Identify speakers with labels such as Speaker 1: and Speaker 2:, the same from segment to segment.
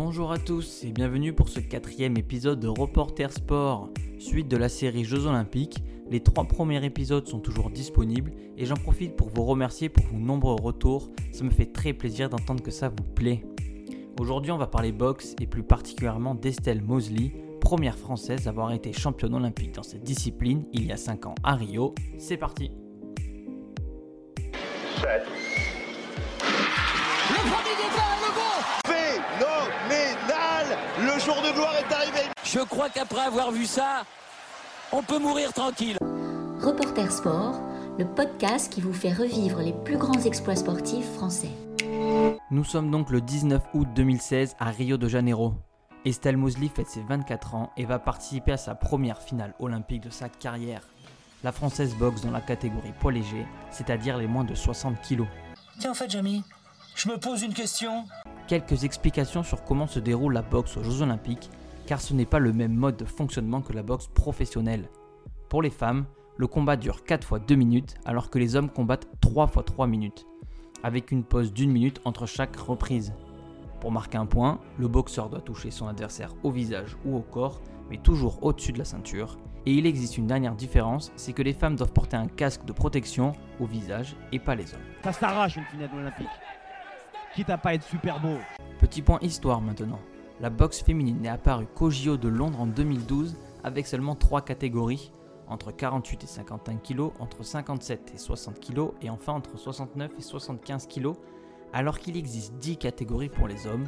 Speaker 1: Bonjour à tous et bienvenue pour ce quatrième épisode de Reporter Sport, suite de la série Jeux Olympiques. Les trois premiers épisodes sont toujours disponibles et j'en profite pour vous remercier pour vos nombreux retours. Ça me fait très plaisir d'entendre que ça vous plaît. Aujourd'hui, on va parler boxe et plus particulièrement d'Estelle Mosley, première française à avoir été championne olympique dans cette discipline il y a 5 ans à Rio. C'est parti
Speaker 2: jour de gloire est arrivé.
Speaker 3: Je crois qu'après avoir vu ça, on peut mourir tranquille.
Speaker 4: Reporter Sport, le podcast qui vous fait revivre les plus grands exploits sportifs français.
Speaker 1: Nous sommes donc le 19 août 2016 à Rio de Janeiro. Estelle Mosley fête ses 24 ans et va participer à sa première finale olympique de sa carrière. La française boxe dans la catégorie poids léger, c'est-à-dire les moins de 60 kg.
Speaker 3: Tiens, en fait, Jamie, je me pose une question
Speaker 1: quelques explications sur comment se déroule la boxe aux Jeux Olympiques, car ce n'est pas le même mode de fonctionnement que la boxe professionnelle. Pour les femmes, le combat dure 4 fois 2 minutes, alors que les hommes combattent 3 fois 3 minutes, avec une pause d'une minute entre chaque reprise. Pour marquer un point, le boxeur doit toucher son adversaire au visage ou au corps, mais toujours au-dessus de la ceinture. Et il existe une dernière différence, c'est que les femmes doivent porter un casque de protection au visage et pas les hommes.
Speaker 5: Ça s'arrache une finale olympique quitte à pas être super beau.
Speaker 1: Petit point histoire maintenant. La boxe féminine n'est apparue qu'au JO de Londres en 2012 avec seulement 3 catégories, entre 48 et 51 kg, entre 57 et 60 kg et enfin entre 69 et 75 kg, alors qu'il existe 10 catégories pour les hommes.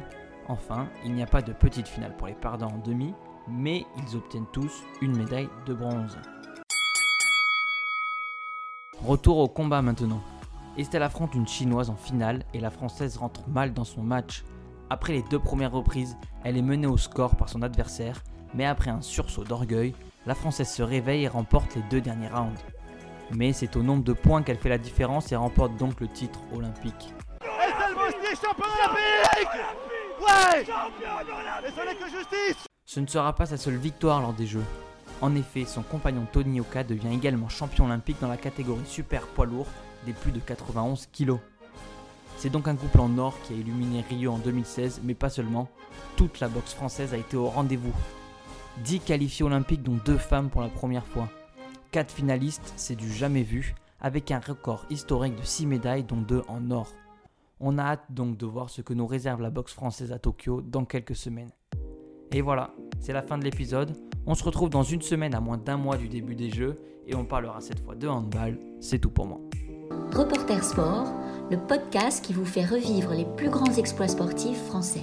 Speaker 1: Enfin, il n'y a pas de petite finale pour les perdants en demi, mais ils obtiennent tous une médaille de bronze. Retour au combat maintenant. Estelle affronte une chinoise en finale et la française rentre mal dans son match. Après les deux premières reprises, elle est menée au score par son adversaire, mais après un sursaut d'orgueil, la française se réveille et remporte les deux derniers rounds. Mais c'est au nombre de points qu'elle fait la différence et remporte donc le titre olympique. Ce ne sera pas sa seule victoire lors des Jeux. En effet, son compagnon Tony Oka devient également champion olympique dans la catégorie super poids lourd des plus de 91 kilos. C'est donc un couple en or qui a illuminé Rio en 2016, mais pas seulement. Toute la boxe française a été au rendez-vous. 10 qualifiés olympiques dont 2 femmes pour la première fois. 4 finalistes, c'est du jamais vu, avec un record historique de 6 médailles dont 2 en or. On a hâte donc de voir ce que nous réserve la boxe française à Tokyo dans quelques semaines. Et voilà, c'est la fin de l'épisode. On se retrouve dans une semaine à moins d'un mois du début des Jeux et on parlera cette fois de handball. C'est tout pour moi.
Speaker 4: Reporter Sport, le podcast qui vous fait revivre les plus grands exploits sportifs français.